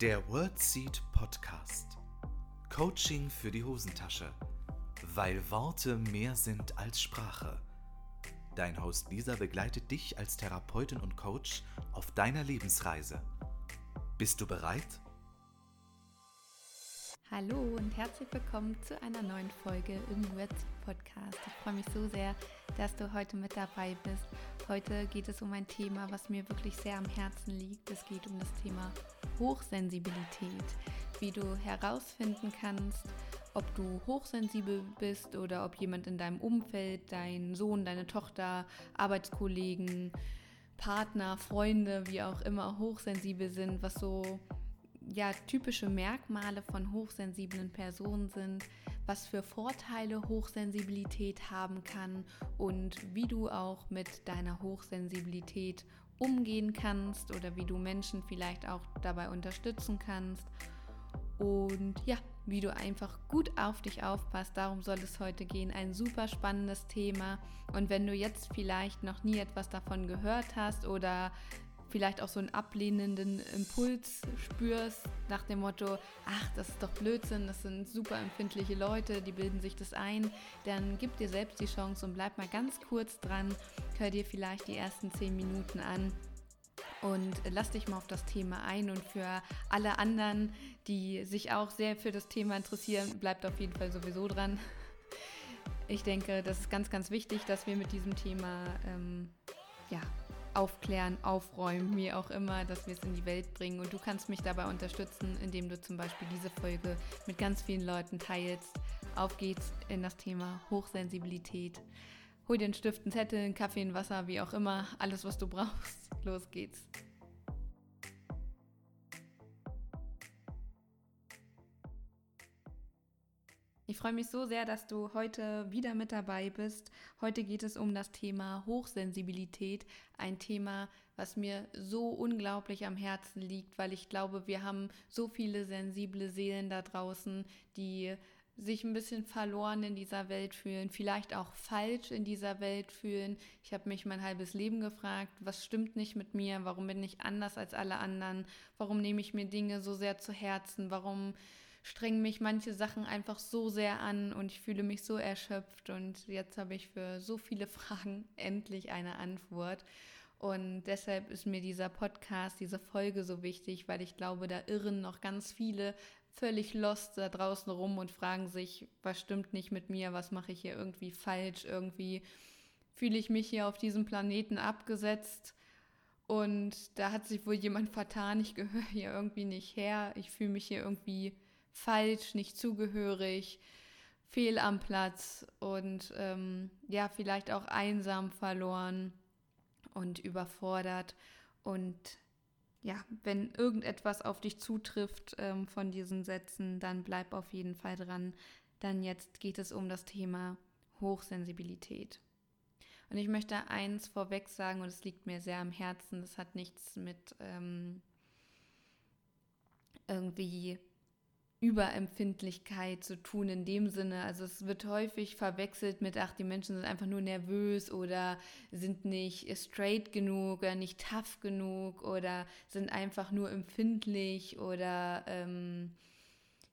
Der WordSeed Podcast. Coaching für die Hosentasche. Weil Worte mehr sind als Sprache. Dein Host Lisa begleitet dich als Therapeutin und Coach auf deiner Lebensreise. Bist du bereit? Hallo und herzlich willkommen zu einer neuen Folge im WordSeed Podcast. Ich freue mich so sehr, dass du heute mit dabei bist. Heute geht es um ein Thema, was mir wirklich sehr am Herzen liegt. Es geht um das Thema Hochsensibilität, wie du herausfinden kannst, ob du hochsensibel bist oder ob jemand in deinem Umfeld, dein Sohn, deine Tochter, Arbeitskollegen, Partner, Freunde, wie auch immer hochsensibel sind, was so ja, typische Merkmale von hochsensiblen Personen sind, was für Vorteile Hochsensibilität haben kann und wie du auch mit deiner Hochsensibilität umgehen kannst oder wie du Menschen vielleicht auch dabei unterstützen kannst. Und ja, wie du einfach gut auf dich aufpasst. Darum soll es heute gehen. Ein super spannendes Thema. Und wenn du jetzt vielleicht noch nie etwas davon gehört hast oder vielleicht auch so einen ablehnenden Impuls spürst, nach dem Motto, ach, das ist doch Blödsinn, das sind super empfindliche Leute, die bilden sich das ein, dann gib dir selbst die Chance und bleib mal ganz kurz dran, hör dir vielleicht die ersten zehn Minuten an und lass dich mal auf das Thema ein. Und für alle anderen, die sich auch sehr für das Thema interessieren, bleibt auf jeden Fall sowieso dran. Ich denke, das ist ganz, ganz wichtig, dass wir mit diesem Thema ähm, ja, aufklären, aufräumen, wie auch immer, dass wir es in die Welt bringen. Und du kannst mich dabei unterstützen, indem du zum Beispiel diese Folge mit ganz vielen Leuten teilst. Auf geht's in das Thema Hochsensibilität. Hol dir einen Stift, einen Zettel, einen Kaffee, ein Wasser, wie auch immer, alles, was du brauchst. Los geht's. Ich freue mich so sehr, dass du heute wieder mit dabei bist. Heute geht es um das Thema Hochsensibilität, ein Thema, was mir so unglaublich am Herzen liegt, weil ich glaube, wir haben so viele sensible Seelen da draußen, die sich ein bisschen verloren in dieser Welt fühlen, vielleicht auch falsch in dieser Welt fühlen. Ich habe mich mein halbes Leben gefragt, was stimmt nicht mit mir, warum bin ich anders als alle anderen, warum nehme ich mir Dinge so sehr zu Herzen, warum strengen mich manche Sachen einfach so sehr an und ich fühle mich so erschöpft und jetzt habe ich für so viele Fragen endlich eine Antwort. Und deshalb ist mir dieser Podcast, diese Folge so wichtig, weil ich glaube, da irren noch ganz viele völlig lost da draußen rum und fragen sich, was stimmt nicht mit mir, was mache ich hier irgendwie falsch, irgendwie fühle ich mich hier auf diesem Planeten abgesetzt. Und da hat sich wohl jemand vertan, ich gehöre hier irgendwie nicht her, ich fühle mich hier irgendwie falsch, nicht zugehörig, fehl am Platz und ähm, ja, vielleicht auch einsam verloren und überfordert. Und ja, wenn irgendetwas auf dich zutrifft ähm, von diesen Sätzen, dann bleib auf jeden Fall dran. Dann jetzt geht es um das Thema Hochsensibilität. Und ich möchte eins vorweg sagen, und es liegt mir sehr am Herzen, das hat nichts mit ähm, irgendwie Überempfindlichkeit zu tun in dem Sinne. Also es wird häufig verwechselt mit, ach, die Menschen sind einfach nur nervös oder sind nicht straight genug oder nicht tough genug oder sind einfach nur empfindlich oder ähm,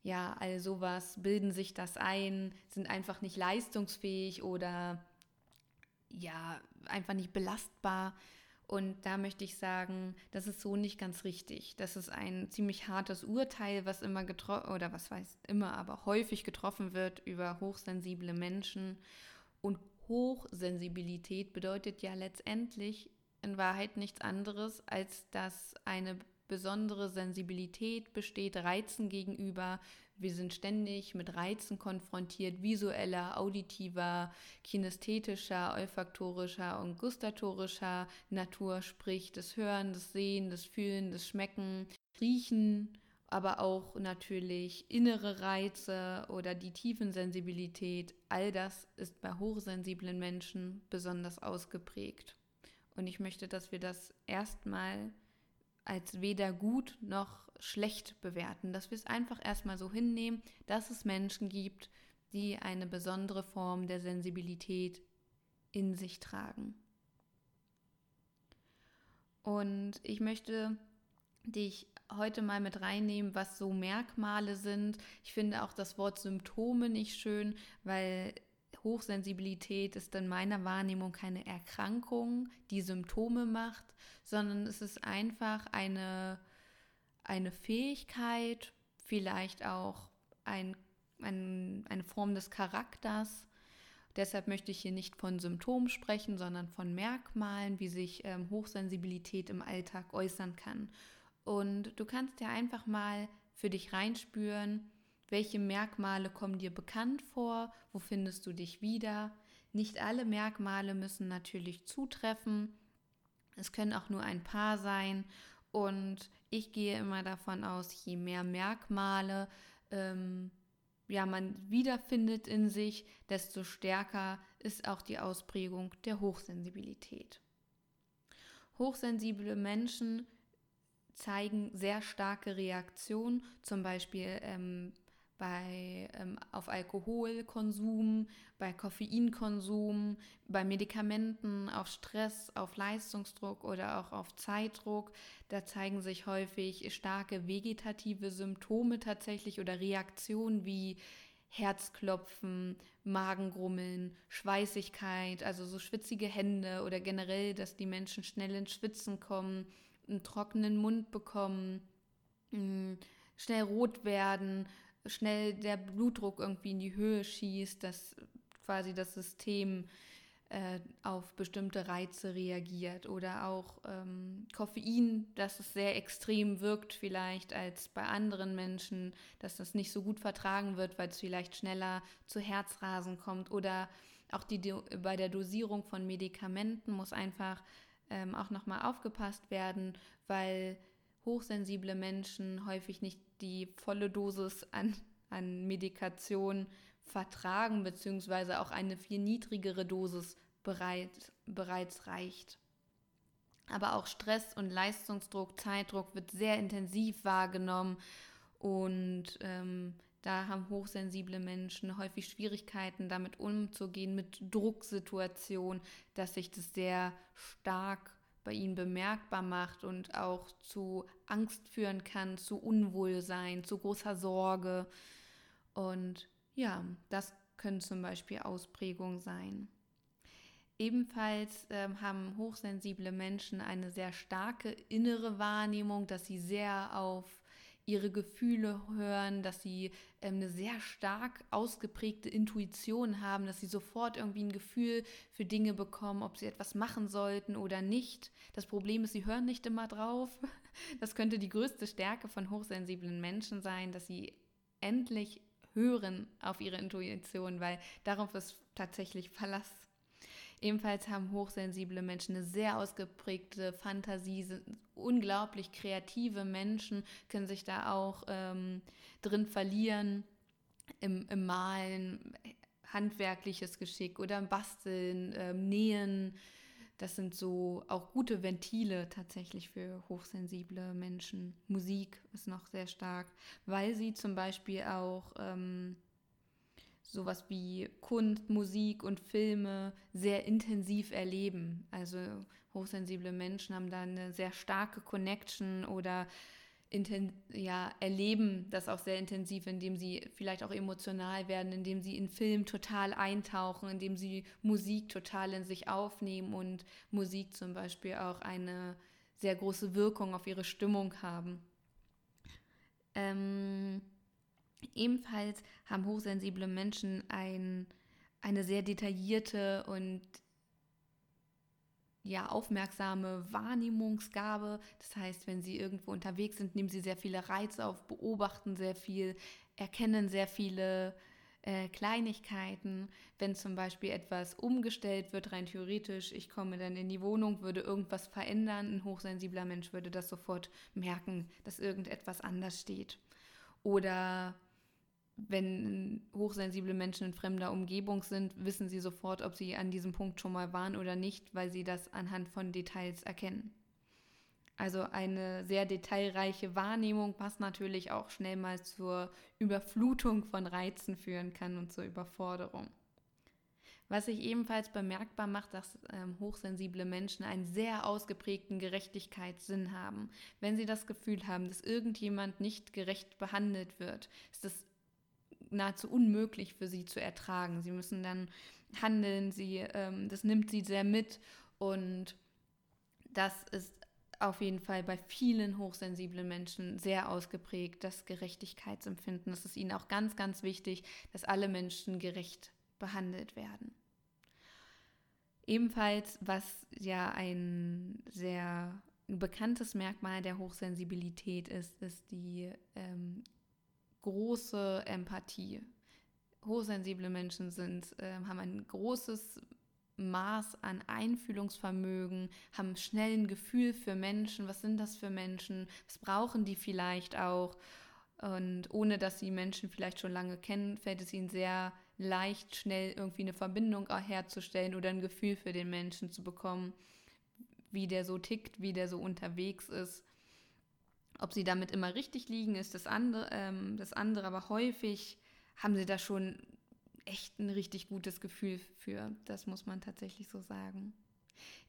ja, all sowas, bilden sich das ein, sind einfach nicht leistungsfähig oder ja, einfach nicht belastbar. Und da möchte ich sagen, das ist so nicht ganz richtig. Das ist ein ziemlich hartes Urteil, was immer getroffen, oder was weiß immer, aber häufig getroffen wird über hochsensible Menschen. Und Hochsensibilität bedeutet ja letztendlich in Wahrheit nichts anderes, als dass eine besondere Sensibilität besteht Reizen gegenüber. Wir sind ständig mit Reizen konfrontiert, visueller, auditiver, kinästhetischer, olfaktorischer und gustatorischer Natur, sprich das Hören, das Sehen, das Fühlen, das Schmecken, Riechen, aber auch natürlich innere Reize oder die Tiefensensibilität. All das ist bei hochsensiblen Menschen besonders ausgeprägt. Und ich möchte, dass wir das erstmal als weder gut noch schlecht bewerten, dass wir es einfach erstmal so hinnehmen, dass es Menschen gibt, die eine besondere Form der Sensibilität in sich tragen. Und ich möchte dich heute mal mit reinnehmen, was so Merkmale sind. Ich finde auch das Wort Symptome nicht schön, weil Hochsensibilität ist in meiner Wahrnehmung keine Erkrankung, die Symptome macht, sondern es ist einfach eine, eine Fähigkeit, vielleicht auch ein, ein, eine Form des Charakters. Deshalb möchte ich hier nicht von Symptomen sprechen, sondern von Merkmalen, wie sich ähm, Hochsensibilität im Alltag äußern kann. Und du kannst ja einfach mal für dich reinspüren, welche Merkmale kommen dir bekannt vor, wo findest du dich wieder. Nicht alle Merkmale müssen natürlich zutreffen. Es können auch nur ein paar sein. Und ich gehe immer davon aus, je mehr Merkmale ähm, ja, man wiederfindet in sich, desto stärker ist auch die Ausprägung der Hochsensibilität. Hochsensible Menschen zeigen sehr starke Reaktionen, zum Beispiel ähm, bei, ähm, auf Alkoholkonsum, bei Koffeinkonsum, bei Medikamenten, auf Stress, auf Leistungsdruck oder auch auf Zeitdruck. Da zeigen sich häufig starke vegetative Symptome tatsächlich oder Reaktionen wie Herzklopfen, Magengrummeln, Schweißigkeit, also so schwitzige Hände oder generell, dass die Menschen schnell ins Schwitzen kommen, einen trockenen Mund bekommen, mm, schnell rot werden schnell der Blutdruck irgendwie in die Höhe schießt, dass quasi das System äh, auf bestimmte Reize reagiert. Oder auch ähm, Koffein, dass es sehr extrem wirkt vielleicht als bei anderen Menschen, dass das nicht so gut vertragen wird, weil es vielleicht schneller zu Herzrasen kommt. Oder auch die, bei der Dosierung von Medikamenten muss einfach ähm, auch nochmal aufgepasst werden, weil hochsensible Menschen häufig nicht die volle Dosis an, an Medikation vertragen, beziehungsweise auch eine viel niedrigere Dosis bereit, bereits reicht. Aber auch Stress und Leistungsdruck, Zeitdruck wird sehr intensiv wahrgenommen und ähm, da haben hochsensible Menschen häufig Schwierigkeiten, damit umzugehen, mit Drucksituationen, dass sich das sehr stark bei ihnen bemerkbar macht und auch zu Angst führen kann, zu Unwohlsein, zu großer Sorge. Und ja, das können zum Beispiel Ausprägungen sein. Ebenfalls ähm, haben hochsensible Menschen eine sehr starke innere Wahrnehmung, dass sie sehr auf ihre Gefühle hören, dass sie ähm, eine sehr stark ausgeprägte Intuition haben, dass sie sofort irgendwie ein Gefühl für Dinge bekommen, ob sie etwas machen sollten oder nicht. Das Problem ist, sie hören nicht immer drauf. Das könnte die größte Stärke von hochsensiblen Menschen sein, dass sie endlich hören auf ihre Intuition, weil darauf ist tatsächlich Verlass Ebenfalls haben hochsensible Menschen eine sehr ausgeprägte Fantasie, sind unglaublich kreative Menschen, können sich da auch ähm, drin verlieren im, im Malen, handwerkliches Geschick oder im Basteln, ähm, Nähen. Das sind so auch gute Ventile tatsächlich für hochsensible Menschen. Musik ist noch sehr stark, weil sie zum Beispiel auch ähm, sowas wie Kunst, Musik und Filme sehr intensiv erleben. Also hochsensible Menschen haben da eine sehr starke Connection oder ja, erleben das auch sehr intensiv, indem sie vielleicht auch emotional werden, indem sie in Film total eintauchen, indem sie Musik total in sich aufnehmen und Musik zum Beispiel auch eine sehr große Wirkung auf ihre Stimmung haben. Ähm, Ebenfalls haben hochsensible Menschen ein, eine sehr detaillierte und ja, aufmerksame Wahrnehmungsgabe. Das heißt, wenn sie irgendwo unterwegs sind, nehmen sie sehr viele Reize auf, beobachten sehr viel, erkennen sehr viele äh, Kleinigkeiten. Wenn zum Beispiel etwas umgestellt wird, rein theoretisch, ich komme dann in die Wohnung, würde irgendwas verändern, ein hochsensibler Mensch würde das sofort merken, dass irgendetwas anders steht. Oder wenn hochsensible Menschen in fremder Umgebung sind, wissen sie sofort, ob sie an diesem Punkt schon mal waren oder nicht, weil sie das anhand von Details erkennen. Also eine sehr detailreiche Wahrnehmung, was natürlich auch schnell mal zur Überflutung von Reizen führen kann und zur Überforderung. Was sich ebenfalls bemerkbar macht, dass ähm, hochsensible Menschen einen sehr ausgeprägten Gerechtigkeitssinn haben. Wenn sie das Gefühl haben, dass irgendjemand nicht gerecht behandelt wird, ist es nahezu unmöglich für sie zu ertragen. Sie müssen dann handeln, sie, ähm, das nimmt sie sehr mit und das ist auf jeden Fall bei vielen hochsensiblen Menschen sehr ausgeprägt, das Gerechtigkeitsempfinden. Das ist ihnen auch ganz, ganz wichtig, dass alle Menschen gerecht behandelt werden. Ebenfalls, was ja ein sehr bekanntes Merkmal der Hochsensibilität ist, ist die ähm, große Empathie. Hochsensible Menschen sind, äh, haben ein großes Maß an Einfühlungsvermögen, haben schnell ein Gefühl für Menschen, was sind das für Menschen, was brauchen die vielleicht auch. Und ohne dass sie Menschen vielleicht schon lange kennen, fällt es ihnen sehr leicht, schnell irgendwie eine Verbindung herzustellen oder ein Gefühl für den Menschen zu bekommen, wie der so tickt, wie der so unterwegs ist. Ob sie damit immer richtig liegen, ist das andere, ähm, das andere, aber häufig haben sie da schon echt ein richtig gutes Gefühl für. Das muss man tatsächlich so sagen.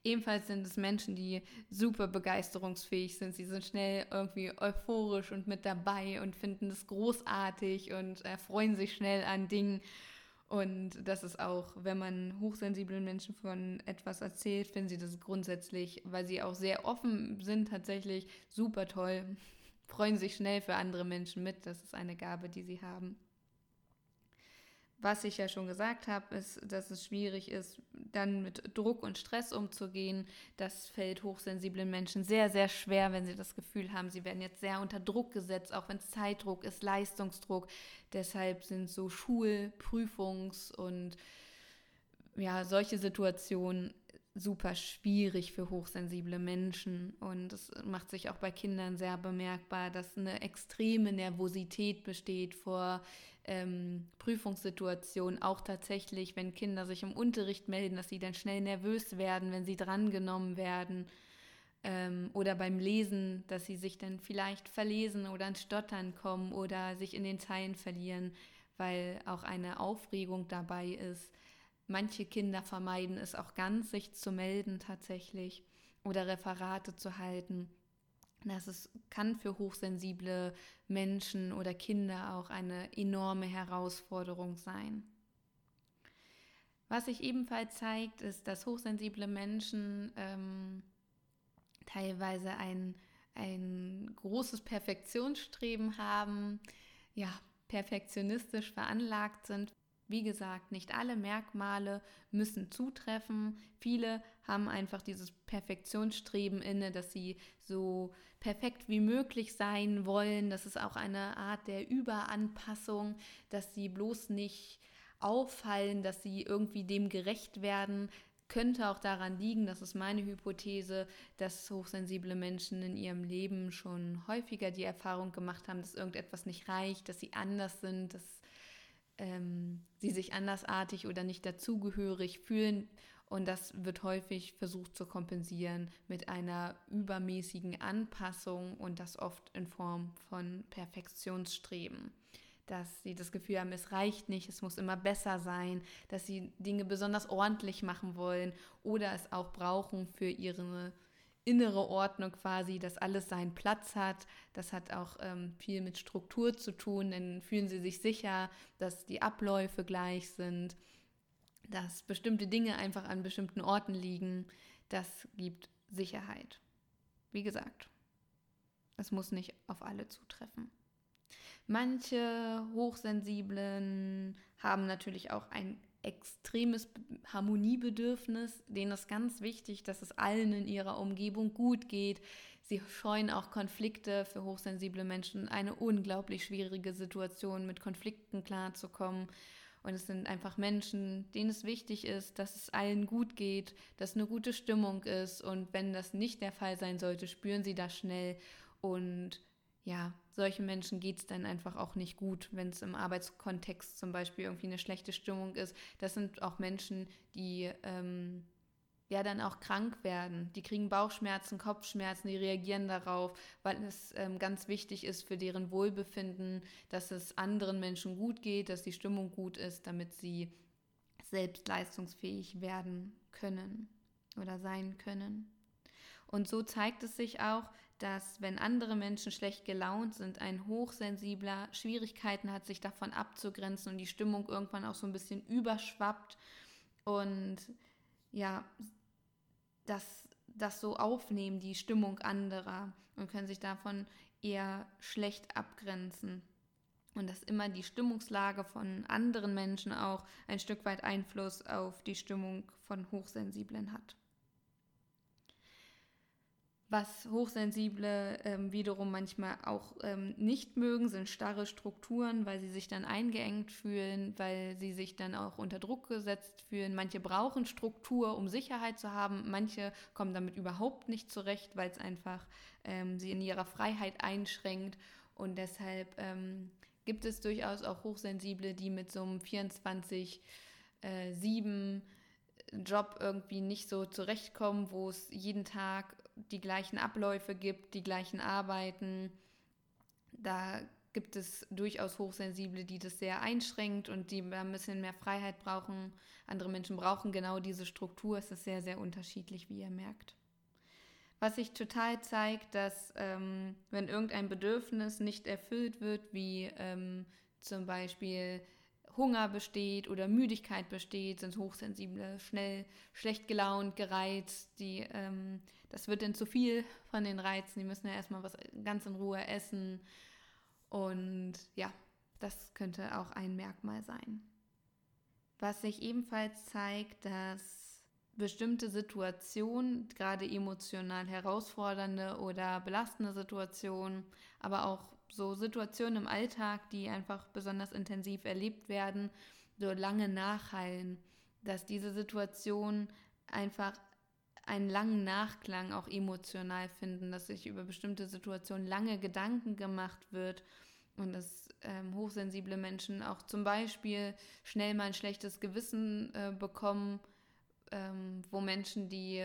Ebenfalls sind es Menschen, die super begeisterungsfähig sind. Sie sind schnell irgendwie euphorisch und mit dabei und finden es großartig und äh, freuen sich schnell an Dingen. Und das ist auch, wenn man hochsensiblen Menschen von etwas erzählt, finden sie das grundsätzlich, weil sie auch sehr offen sind, tatsächlich super toll. Freuen sich schnell für andere Menschen mit. Das ist eine Gabe, die sie haben. Was ich ja schon gesagt habe, ist, dass es schwierig ist, dann mit Druck und Stress umzugehen. Das fällt hochsensiblen Menschen sehr, sehr schwer, wenn sie das Gefühl haben, sie werden jetzt sehr unter Druck gesetzt, auch wenn es Zeitdruck ist, Leistungsdruck. Deshalb sind so Schul-, Prüfungs- und ja, solche Situationen super schwierig für hochsensible Menschen. Und es macht sich auch bei Kindern sehr bemerkbar, dass eine extreme Nervosität besteht vor ähm, Prüfungssituationen, auch tatsächlich, wenn Kinder sich im Unterricht melden, dass sie dann schnell nervös werden, wenn sie drangenommen werden. Ähm, oder beim Lesen, dass sie sich dann vielleicht verlesen oder ins Stottern kommen oder sich in den Zeilen verlieren, weil auch eine Aufregung dabei ist. Manche Kinder vermeiden es auch ganz, sich zu melden tatsächlich oder Referate zu halten. Das ist, kann für hochsensible Menschen oder Kinder auch eine enorme Herausforderung sein. Was sich ebenfalls zeigt, ist, dass hochsensible Menschen ähm, teilweise ein, ein großes Perfektionsstreben haben, ja, perfektionistisch veranlagt sind, wie gesagt, nicht alle Merkmale müssen zutreffen. Viele haben einfach dieses Perfektionsstreben inne, dass sie so perfekt wie möglich sein wollen. Das ist auch eine Art der Überanpassung, dass sie bloß nicht auffallen, dass sie irgendwie dem gerecht werden. Könnte auch daran liegen, das ist meine Hypothese, dass hochsensible Menschen in ihrem Leben schon häufiger die Erfahrung gemacht haben, dass irgendetwas nicht reicht, dass sie anders sind, dass ähm, sie sich andersartig oder nicht dazugehörig fühlen. Und das wird häufig versucht zu kompensieren mit einer übermäßigen Anpassung und das oft in Form von Perfektionsstreben. Dass sie das Gefühl haben, es reicht nicht, es muss immer besser sein, dass sie Dinge besonders ordentlich machen wollen oder es auch brauchen für ihre innere Ordnung quasi, dass alles seinen Platz hat. Das hat auch ähm, viel mit Struktur zu tun. Dann fühlen sie sich sicher, dass die Abläufe gleich sind, dass bestimmte Dinge einfach an bestimmten Orten liegen. Das gibt Sicherheit. Wie gesagt, es muss nicht auf alle zutreffen. Manche Hochsensiblen haben natürlich auch ein extremes Harmoniebedürfnis. Denen ist ganz wichtig, dass es allen in ihrer Umgebung gut geht. Sie scheuen auch Konflikte für hochsensible Menschen, eine unglaublich schwierige Situation, mit Konflikten klarzukommen. Und es sind einfach Menschen, denen es wichtig ist, dass es allen gut geht, dass eine gute Stimmung ist. Und wenn das nicht der Fall sein sollte, spüren sie das schnell und ja, solchen Menschen geht es dann einfach auch nicht gut, wenn es im Arbeitskontext zum Beispiel irgendwie eine schlechte Stimmung ist. Das sind auch Menschen, die ähm, ja dann auch krank werden. Die kriegen Bauchschmerzen, Kopfschmerzen, die reagieren darauf, weil es ähm, ganz wichtig ist für deren Wohlbefinden, dass es anderen Menschen gut geht, dass die Stimmung gut ist, damit sie selbst leistungsfähig werden können oder sein können. Und so zeigt es sich auch, dass wenn andere Menschen schlecht gelaunt sind, ein Hochsensibler Schwierigkeiten hat, sich davon abzugrenzen und die Stimmung irgendwann auch so ein bisschen überschwappt und ja, das, das so aufnehmen, die Stimmung anderer und können sich davon eher schlecht abgrenzen. Und dass immer die Stimmungslage von anderen Menschen auch ein Stück weit Einfluss auf die Stimmung von Hochsensiblen hat. Was Hochsensible ähm, wiederum manchmal auch ähm, nicht mögen, sind starre Strukturen, weil sie sich dann eingeengt fühlen, weil sie sich dann auch unter Druck gesetzt fühlen. Manche brauchen Struktur, um Sicherheit zu haben. Manche kommen damit überhaupt nicht zurecht, weil es einfach ähm, sie in ihrer Freiheit einschränkt. Und deshalb ähm, gibt es durchaus auch Hochsensible, die mit so einem 24-7 äh, Job irgendwie nicht so zurechtkommen, wo es jeden Tag die gleichen Abläufe gibt, die gleichen Arbeiten. Da gibt es durchaus Hochsensible, die das sehr einschränkt und die ein bisschen mehr Freiheit brauchen. Andere Menschen brauchen genau diese Struktur. Es ist sehr, sehr unterschiedlich, wie ihr merkt. Was sich total zeigt, dass ähm, wenn irgendein Bedürfnis nicht erfüllt wird, wie ähm, zum Beispiel Hunger besteht oder Müdigkeit besteht, sind Hochsensible schnell schlecht gelaunt, gereizt. Die, ähm, das wird dann zu viel von den Reizen. Die müssen ja erstmal was ganz in Ruhe essen. Und ja, das könnte auch ein Merkmal sein. Was sich ebenfalls zeigt, dass bestimmte Situationen, gerade emotional herausfordernde oder belastende Situationen, aber auch so Situationen im Alltag, die einfach besonders intensiv erlebt werden, so lange nachhallen, dass diese Situation einfach einen langen Nachklang auch emotional finden, dass sich über bestimmte Situationen lange Gedanken gemacht wird und dass ähm, hochsensible Menschen auch zum Beispiel schnell mal ein schlechtes Gewissen äh, bekommen, ähm, wo Menschen, die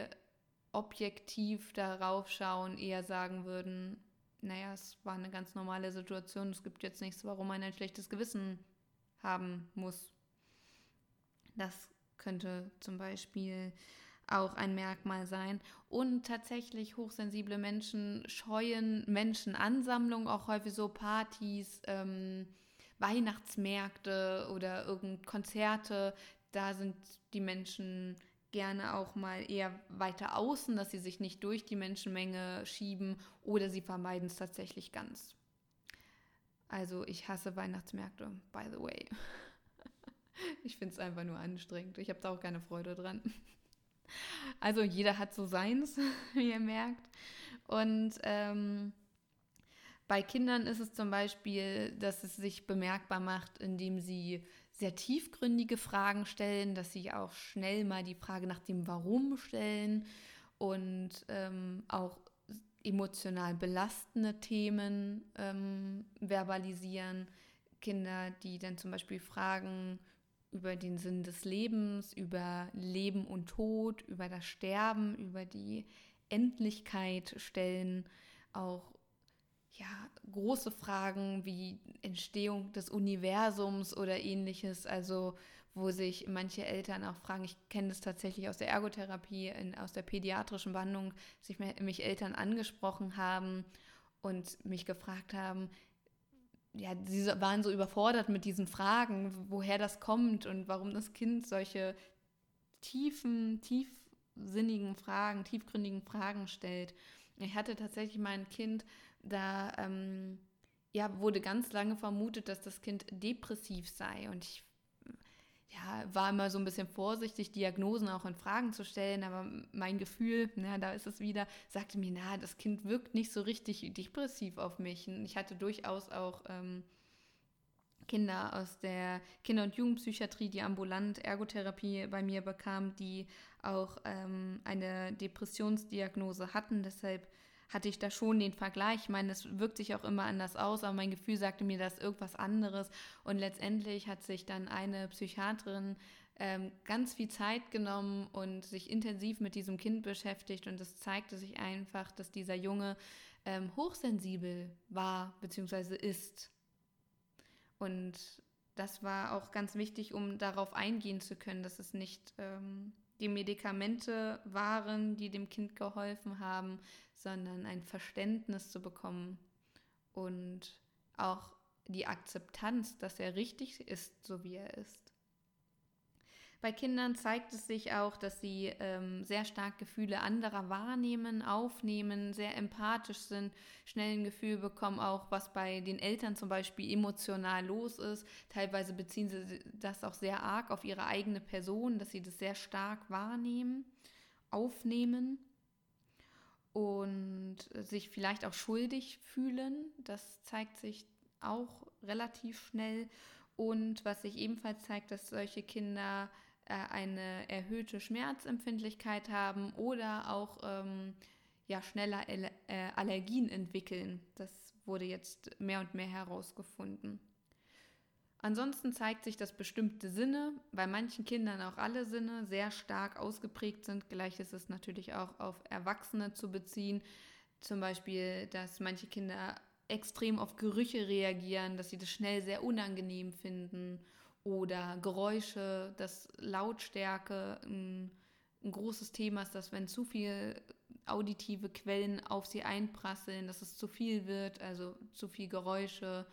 objektiv darauf schauen, eher sagen würden, naja, es war eine ganz normale Situation. Es gibt jetzt nichts, warum man ein schlechtes Gewissen haben muss. Das könnte zum Beispiel auch ein Merkmal sein. Und tatsächlich hochsensible Menschen scheuen Menschenansammlungen, auch häufig so Partys, ähm, Weihnachtsmärkte oder irgend Konzerte. Da sind die Menschen gerne auch mal eher weiter außen, dass sie sich nicht durch die Menschenmenge schieben oder sie vermeiden es tatsächlich ganz. Also ich hasse Weihnachtsmärkte, by the way. Ich finde es einfach nur anstrengend. Ich habe da auch keine Freude dran. Also jeder hat so seins, wie ihr merkt. Und ähm, bei Kindern ist es zum Beispiel, dass es sich bemerkbar macht, indem sie sehr tiefgründige Fragen stellen, dass sie auch schnell mal die Frage nach dem Warum stellen und ähm, auch emotional belastende Themen ähm, verbalisieren. Kinder, die dann zum Beispiel Fragen über den Sinn des Lebens, über Leben und Tod, über das Sterben, über die Endlichkeit stellen, auch ja, große Fragen wie Entstehung des Universums oder ähnliches, also wo sich manche Eltern auch fragen, ich kenne das tatsächlich aus der Ergotherapie, in, aus der pädiatrischen Behandlung, sich mich Eltern angesprochen haben und mich gefragt haben, ja, sie waren so überfordert mit diesen Fragen, woher das kommt und warum das Kind solche tiefen, tiefsinnigen Fragen, tiefgründigen Fragen stellt. Ich hatte tatsächlich mein Kind, da ähm, ja, wurde ganz lange vermutet, dass das Kind depressiv sei. Und ich ja, war immer so ein bisschen vorsichtig, Diagnosen auch in Fragen zu stellen, aber mein Gefühl, na, da ist es wieder, sagte mir, na, das Kind wirkt nicht so richtig depressiv auf mich. Und ich hatte durchaus auch ähm, Kinder aus der Kinder- und Jugendpsychiatrie, die ambulant Ergotherapie bei mir bekamen, die auch ähm, eine Depressionsdiagnose hatten. Deshalb hatte ich da schon den Vergleich. Ich meine, es wirkt sich auch immer anders aus, aber mein Gefühl sagte mir, das ist irgendwas anderes. Und letztendlich hat sich dann eine Psychiaterin ähm, ganz viel Zeit genommen und sich intensiv mit diesem Kind beschäftigt. Und es zeigte sich einfach, dass dieser Junge ähm, hochsensibel war bzw. ist. Und das war auch ganz wichtig, um darauf eingehen zu können, dass es nicht ähm, die Medikamente waren, die dem Kind geholfen haben, sondern ein Verständnis zu bekommen und auch die Akzeptanz, dass er richtig ist, so wie er ist. Bei Kindern zeigt es sich auch, dass sie ähm, sehr stark Gefühle anderer wahrnehmen, aufnehmen, sehr empathisch sind, schnell ein Gefühl bekommen, auch was bei den Eltern zum Beispiel emotional los ist. Teilweise beziehen sie das auch sehr arg auf ihre eigene Person, dass sie das sehr stark wahrnehmen, aufnehmen und sich vielleicht auch schuldig fühlen. Das zeigt sich auch relativ schnell. Und was sich ebenfalls zeigt, dass solche Kinder äh, eine erhöhte Schmerzempfindlichkeit haben oder auch ähm, ja, schneller äh, Allergien entwickeln. Das wurde jetzt mehr und mehr herausgefunden. Ansonsten zeigt sich, dass bestimmte Sinne, bei manchen Kindern auch alle Sinne, sehr stark ausgeprägt sind. Gleich ist es natürlich auch auf Erwachsene zu beziehen. Zum Beispiel, dass manche Kinder extrem auf Gerüche reagieren, dass sie das schnell sehr unangenehm finden oder Geräusche, dass Lautstärke ein, ein großes Thema ist, dass wenn zu viel auditive Quellen auf sie einprasseln, dass es zu viel wird, also zu viel Geräusche,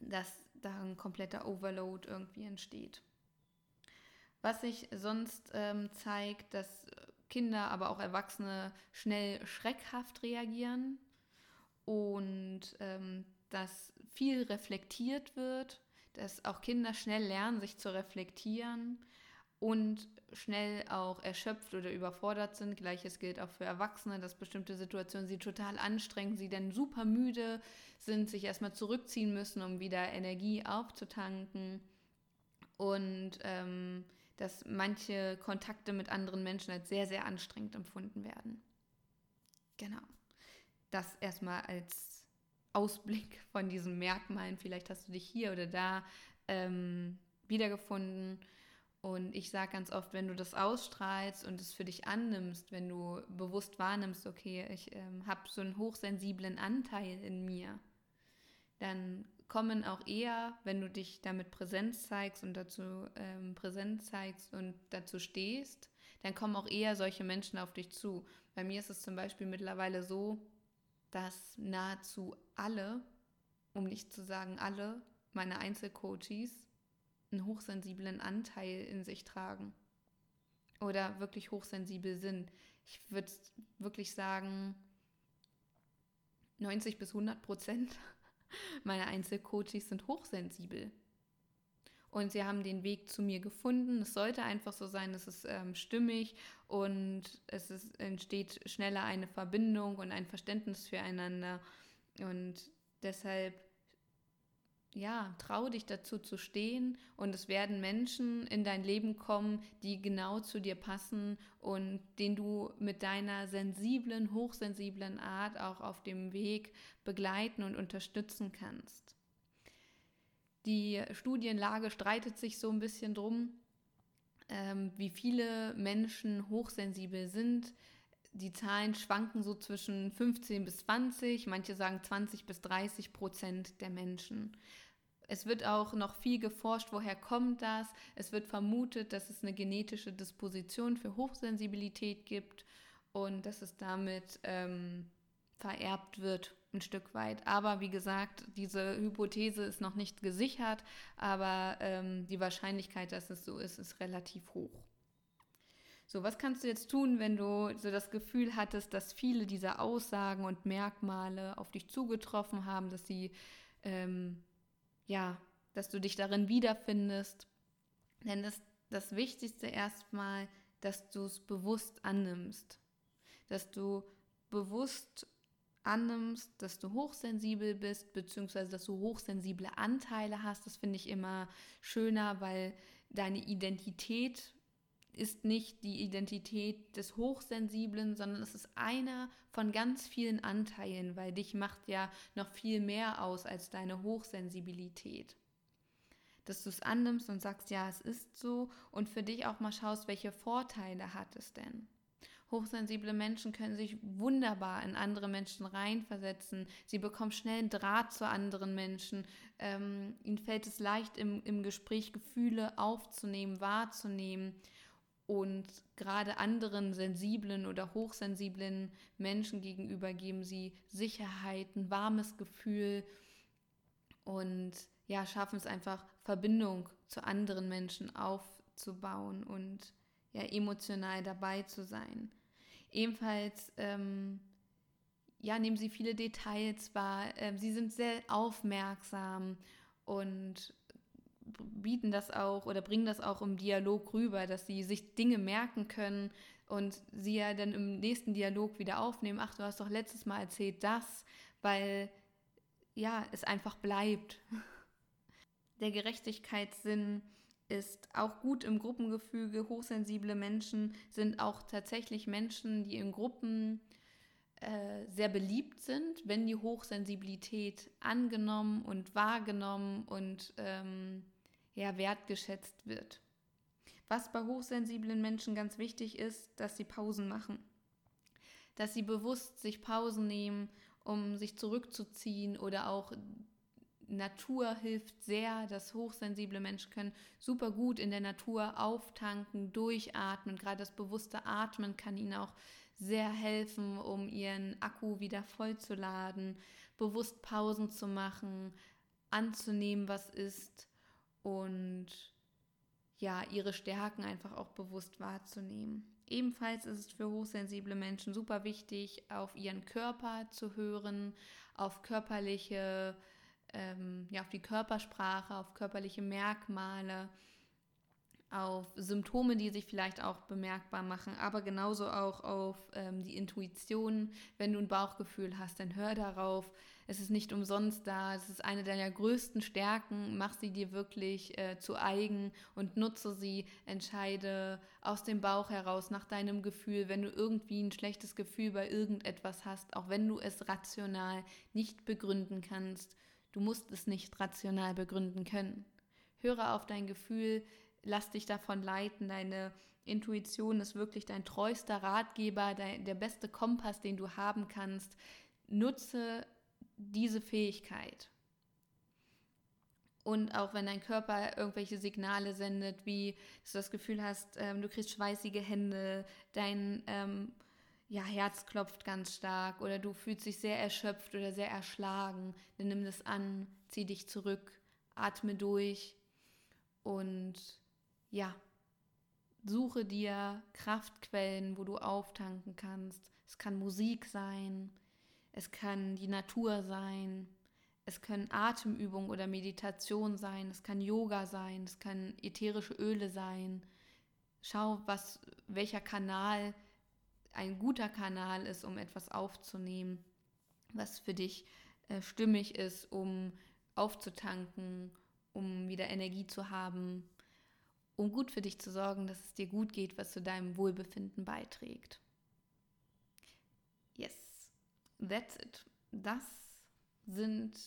dass da ein kompletter Overload irgendwie entsteht. Was sich sonst ähm, zeigt, dass Kinder, aber auch Erwachsene schnell schreckhaft reagieren und ähm, dass viel reflektiert wird dass auch Kinder schnell lernen, sich zu reflektieren und schnell auch erschöpft oder überfordert sind. Gleiches gilt auch für Erwachsene, dass bestimmte Situationen sie total anstrengen, sie dann super müde sind, sich erstmal zurückziehen müssen, um wieder Energie aufzutanken. Und ähm, dass manche Kontakte mit anderen Menschen als sehr, sehr anstrengend empfunden werden. Genau. Das erstmal als Ausblick von diesen Merkmalen. Vielleicht hast du dich hier oder da ähm, wiedergefunden. Und ich sage ganz oft, wenn du das ausstrahlst und es für dich annimmst, wenn du bewusst wahrnimmst, okay, ich ähm, habe so einen hochsensiblen Anteil in mir, dann kommen auch eher, wenn du dich damit Präsenz zeigst und dazu ähm, Präsenz zeigst und dazu stehst, dann kommen auch eher solche Menschen auf dich zu. Bei mir ist es zum Beispiel mittlerweile so, dass nahezu alle, um nicht zu sagen alle, meine Einzelcoaches einen hochsensiblen Anteil in sich tragen oder wirklich hochsensibel sind. Ich würde wirklich sagen, 90 bis 100 Prozent meiner Einzelcoaches sind hochsensibel. Und sie haben den Weg zu mir gefunden. Es sollte einfach so sein, es ist ähm, stimmig und es ist, entsteht schneller eine Verbindung und ein Verständnis füreinander. Und deshalb, ja, trau dich dazu zu stehen und es werden Menschen in dein Leben kommen, die genau zu dir passen und den du mit deiner sensiblen, hochsensiblen Art auch auf dem Weg begleiten und unterstützen kannst. Die Studienlage streitet sich so ein bisschen drum, ähm, wie viele Menschen hochsensibel sind. Die Zahlen schwanken so zwischen 15 bis 20, manche sagen 20 bis 30 Prozent der Menschen. Es wird auch noch viel geforscht, woher kommt das. Es wird vermutet, dass es eine genetische Disposition für Hochsensibilität gibt und dass es damit ähm, vererbt wird ein Stück weit. Aber wie gesagt, diese Hypothese ist noch nicht gesichert, aber ähm, die Wahrscheinlichkeit, dass es so ist, ist relativ hoch. So, was kannst du jetzt tun, wenn du so das Gefühl hattest, dass viele dieser Aussagen und Merkmale auf dich zugetroffen haben, dass sie, ähm, ja, dass du dich darin wiederfindest? Denn das, das Wichtigste erstmal, dass du es bewusst annimmst, dass du bewusst annimmst, dass du hochsensibel bist, beziehungsweise dass du hochsensible Anteile hast. Das finde ich immer schöner, weil deine Identität ist nicht die Identität des Hochsensiblen, sondern es ist einer von ganz vielen Anteilen, weil dich macht ja noch viel mehr aus als deine Hochsensibilität. Dass du es annimmst und sagst, ja, es ist so und für dich auch mal schaust, welche Vorteile hat es denn? Hochsensible Menschen können sich wunderbar in andere Menschen reinversetzen. Sie bekommen schnell einen Draht zu anderen Menschen. Ähm, ihnen fällt es leicht, im, im Gespräch Gefühle aufzunehmen, wahrzunehmen. Und gerade anderen sensiblen oder hochsensiblen Menschen gegenüber geben sie Sicherheit, ein warmes Gefühl und ja, schaffen es einfach, Verbindung zu anderen Menschen aufzubauen und ja, emotional dabei zu sein. Ebenfalls ähm, ja, nehmen sie viele Details wahr. Ähm, sie sind sehr aufmerksam und bieten das auch oder bringen das auch im Dialog rüber, dass sie sich Dinge merken können und sie ja dann im nächsten Dialog wieder aufnehmen. Ach, du hast doch letztes Mal erzählt das, weil ja, es einfach bleibt. Der Gerechtigkeitssinn ist auch gut im Gruppengefüge. Hochsensible Menschen sind auch tatsächlich Menschen, die in Gruppen äh, sehr beliebt sind, wenn die Hochsensibilität angenommen und wahrgenommen und ähm, ja, wertgeschätzt wird. Was bei hochsensiblen Menschen ganz wichtig ist, dass sie Pausen machen. Dass sie bewusst sich Pausen nehmen, um sich zurückzuziehen oder auch Natur hilft sehr, dass hochsensible Menschen können super gut in der Natur auftanken, durchatmen. Gerade das bewusste Atmen kann ihnen auch sehr helfen, um ihren Akku wieder vollzuladen, bewusst Pausen zu machen, anzunehmen, was ist und ja, ihre Stärken einfach auch bewusst wahrzunehmen. Ebenfalls ist es für hochsensible Menschen super wichtig, auf ihren Körper zu hören, auf körperliche ähm, ja, auf die Körpersprache, auf körperliche Merkmale, auf Symptome, die sich vielleicht auch bemerkbar machen, aber genauso auch auf ähm, die Intuition. Wenn du ein Bauchgefühl hast, dann hör darauf. Es ist nicht umsonst da. Es ist eine deiner größten Stärken. Mach sie dir wirklich äh, zu eigen und nutze sie. Entscheide aus dem Bauch heraus nach deinem Gefühl. Wenn du irgendwie ein schlechtes Gefühl bei irgendetwas hast, auch wenn du es rational nicht begründen kannst, Du musst es nicht rational begründen können. Höre auf dein Gefühl, lass dich davon leiten. Deine Intuition ist wirklich dein treuster Ratgeber, dein, der beste Kompass, den du haben kannst. Nutze diese Fähigkeit. Und auch wenn dein Körper irgendwelche Signale sendet, wie dass du das Gefühl hast, ähm, du kriegst schweißige Hände, dein ähm, ja, Herz klopft ganz stark oder du fühlst dich sehr erschöpft oder sehr erschlagen, dann nimm das an, zieh dich zurück, atme durch und ja, suche dir Kraftquellen, wo du auftanken kannst. Es kann Musik sein, es kann die Natur sein, es können Atemübungen oder Meditation sein, es kann Yoga sein, es kann ätherische Öle sein. Schau, was welcher Kanal ein guter Kanal ist, um etwas aufzunehmen, was für dich äh, stimmig ist, um aufzutanken, um wieder Energie zu haben, um gut für dich zu sorgen, dass es dir gut geht, was zu deinem Wohlbefinden beiträgt. Yes, that's it. Das sind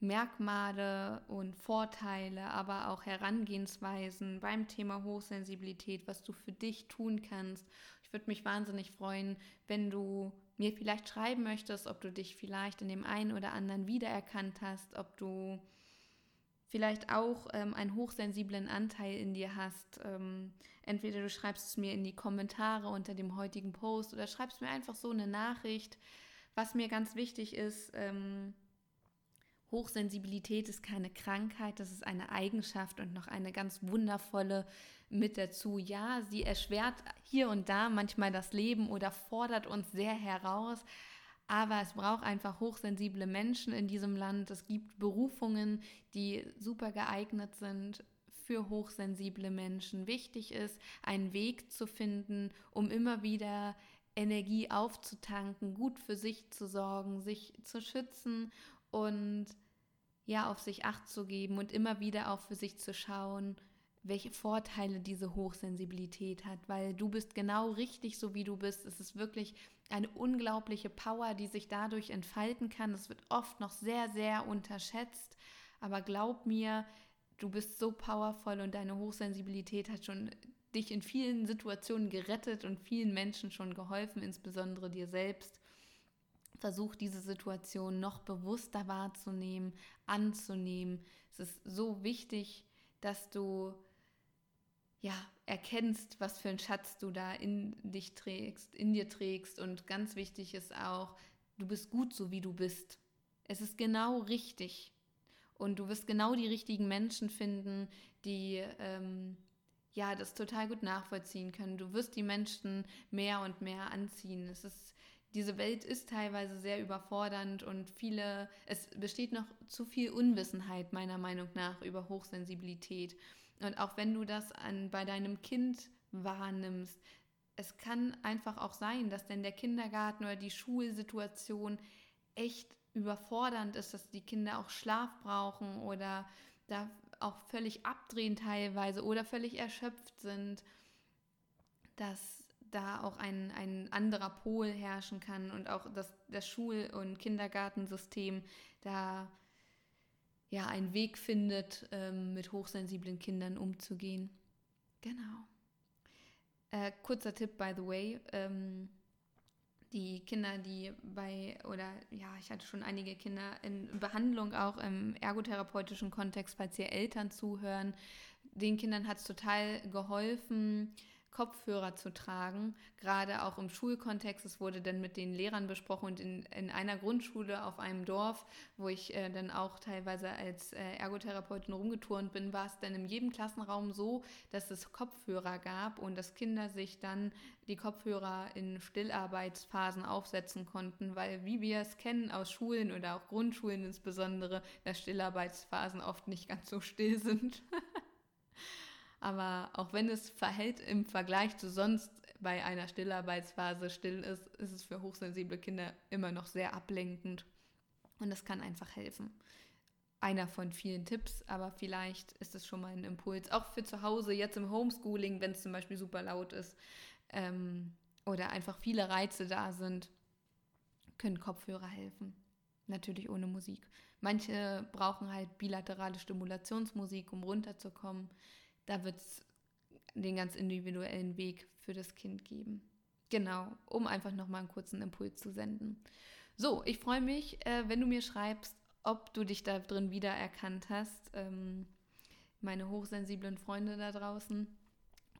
Merkmale und Vorteile, aber auch Herangehensweisen beim Thema Hochsensibilität, was du für dich tun kannst. Ich würde mich wahnsinnig freuen, wenn du mir vielleicht schreiben möchtest, ob du dich vielleicht in dem einen oder anderen wiedererkannt hast, ob du vielleicht auch ähm, einen hochsensiblen Anteil in dir hast. Ähm, entweder du schreibst es mir in die Kommentare unter dem heutigen Post oder schreibst mir einfach so eine Nachricht. Was mir ganz wichtig ist, ähm, Hochsensibilität ist keine Krankheit, das ist eine Eigenschaft und noch eine ganz wundervolle mit dazu. Ja, sie erschwert hier und da manchmal das Leben oder fordert uns sehr heraus, aber es braucht einfach hochsensible Menschen in diesem Land. Es gibt Berufungen, die super geeignet sind für hochsensible Menschen. Wichtig ist, einen Weg zu finden, um immer wieder Energie aufzutanken, gut für sich zu sorgen, sich zu schützen und ja, auf sich acht zu geben und immer wieder auch für sich zu schauen, welche Vorteile diese Hochsensibilität hat, weil du bist genau richtig, so wie du bist. Es ist wirklich eine unglaubliche Power, die sich dadurch entfalten kann. Es wird oft noch sehr, sehr unterschätzt, aber glaub mir, du bist so powervoll und deine Hochsensibilität hat schon dich in vielen Situationen gerettet und vielen Menschen schon geholfen, insbesondere dir selbst. Versuch diese Situation noch bewusster wahrzunehmen, anzunehmen. Es ist so wichtig, dass du ja erkennst, was für einen Schatz du da in dich trägst, in dir trägst und ganz wichtig ist auch, du bist gut so wie du bist. Es ist genau richtig und du wirst genau die richtigen Menschen finden, die ähm, ja das total gut nachvollziehen können. Du wirst die Menschen mehr und mehr anziehen. Es ist diese Welt ist teilweise sehr überfordernd und viele, es besteht noch zu viel Unwissenheit meiner Meinung nach über Hochsensibilität. Und auch wenn du das an, bei deinem Kind wahrnimmst, es kann einfach auch sein, dass denn der Kindergarten oder die Schulsituation echt überfordernd ist, dass die Kinder auch Schlaf brauchen oder da auch völlig abdrehen teilweise oder völlig erschöpft sind, dass da auch ein, ein anderer Pol herrschen kann und auch das, das Schul- und Kindergartensystem da ja einen Weg findet, ähm, mit hochsensiblen Kindern umzugehen. Genau. Äh, kurzer Tipp, by the way. Ähm, die Kinder, die bei, oder ja, ich hatte schon einige Kinder in Behandlung, auch im ergotherapeutischen Kontext, falls ihr Eltern zuhören, den Kindern hat es total geholfen, Kopfhörer zu tragen, gerade auch im Schulkontext. Es wurde dann mit den Lehrern besprochen und in, in einer Grundschule auf einem Dorf, wo ich äh, dann auch teilweise als äh, Ergotherapeutin rumgeturnt bin, war es dann in jedem Klassenraum so, dass es Kopfhörer gab und dass Kinder sich dann die Kopfhörer in Stillarbeitsphasen aufsetzen konnten, weil wie wir es kennen aus Schulen oder auch Grundschulen insbesondere, dass Stillarbeitsphasen oft nicht ganz so still sind. Aber auch wenn es verhält im Vergleich zu sonst bei einer Stillarbeitsphase still ist, ist es für hochsensible Kinder immer noch sehr ablenkend. Und das kann einfach helfen. Einer von vielen Tipps, aber vielleicht ist es schon mal ein Impuls. Auch für zu Hause, jetzt im Homeschooling, wenn es zum Beispiel super laut ist ähm, oder einfach viele Reize da sind, können Kopfhörer helfen. Natürlich ohne Musik. Manche brauchen halt bilaterale Stimulationsmusik, um runterzukommen da wird es den ganz individuellen Weg für das Kind geben. Genau, um einfach nochmal einen kurzen Impuls zu senden. So, ich freue mich, äh, wenn du mir schreibst, ob du dich da drin wiedererkannt hast. Ähm, meine hochsensiblen Freunde da draußen.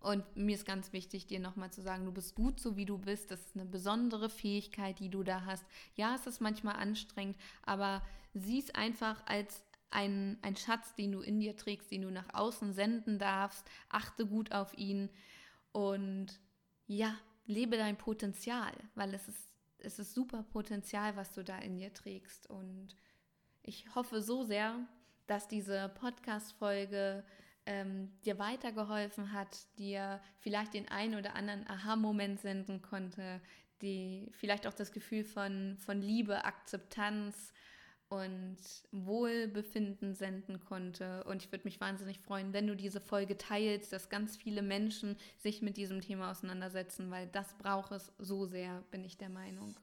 Und mir ist ganz wichtig, dir nochmal zu sagen, du bist gut so, wie du bist. Das ist eine besondere Fähigkeit, die du da hast. Ja, es ist manchmal anstrengend, aber sieh es einfach als ein, ein Schatz, den du in dir trägst, den du nach außen senden darfst. Achte gut auf ihn und ja, lebe dein Potenzial, weil es ist, es ist super Potenzial, was du da in dir trägst. Und ich hoffe so sehr, dass diese Podcast-Folge ähm, dir weitergeholfen hat, dir vielleicht den einen oder anderen Aha-Moment senden konnte, die vielleicht auch das Gefühl von, von Liebe, Akzeptanz, und Wohlbefinden senden konnte. Und ich würde mich wahnsinnig freuen, wenn du diese Folge teilst, dass ganz viele Menschen sich mit diesem Thema auseinandersetzen, weil das braucht es so sehr, bin ich der Meinung.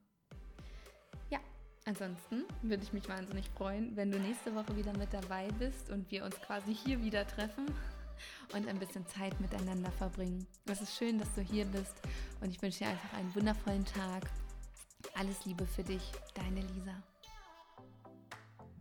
Ja, ansonsten würde ich mich wahnsinnig freuen, wenn du nächste Woche wieder mit dabei bist und wir uns quasi hier wieder treffen und ein bisschen Zeit miteinander verbringen. Es ist schön, dass du hier bist und ich wünsche dir einfach einen wundervollen Tag. Alles Liebe für dich, deine Lisa.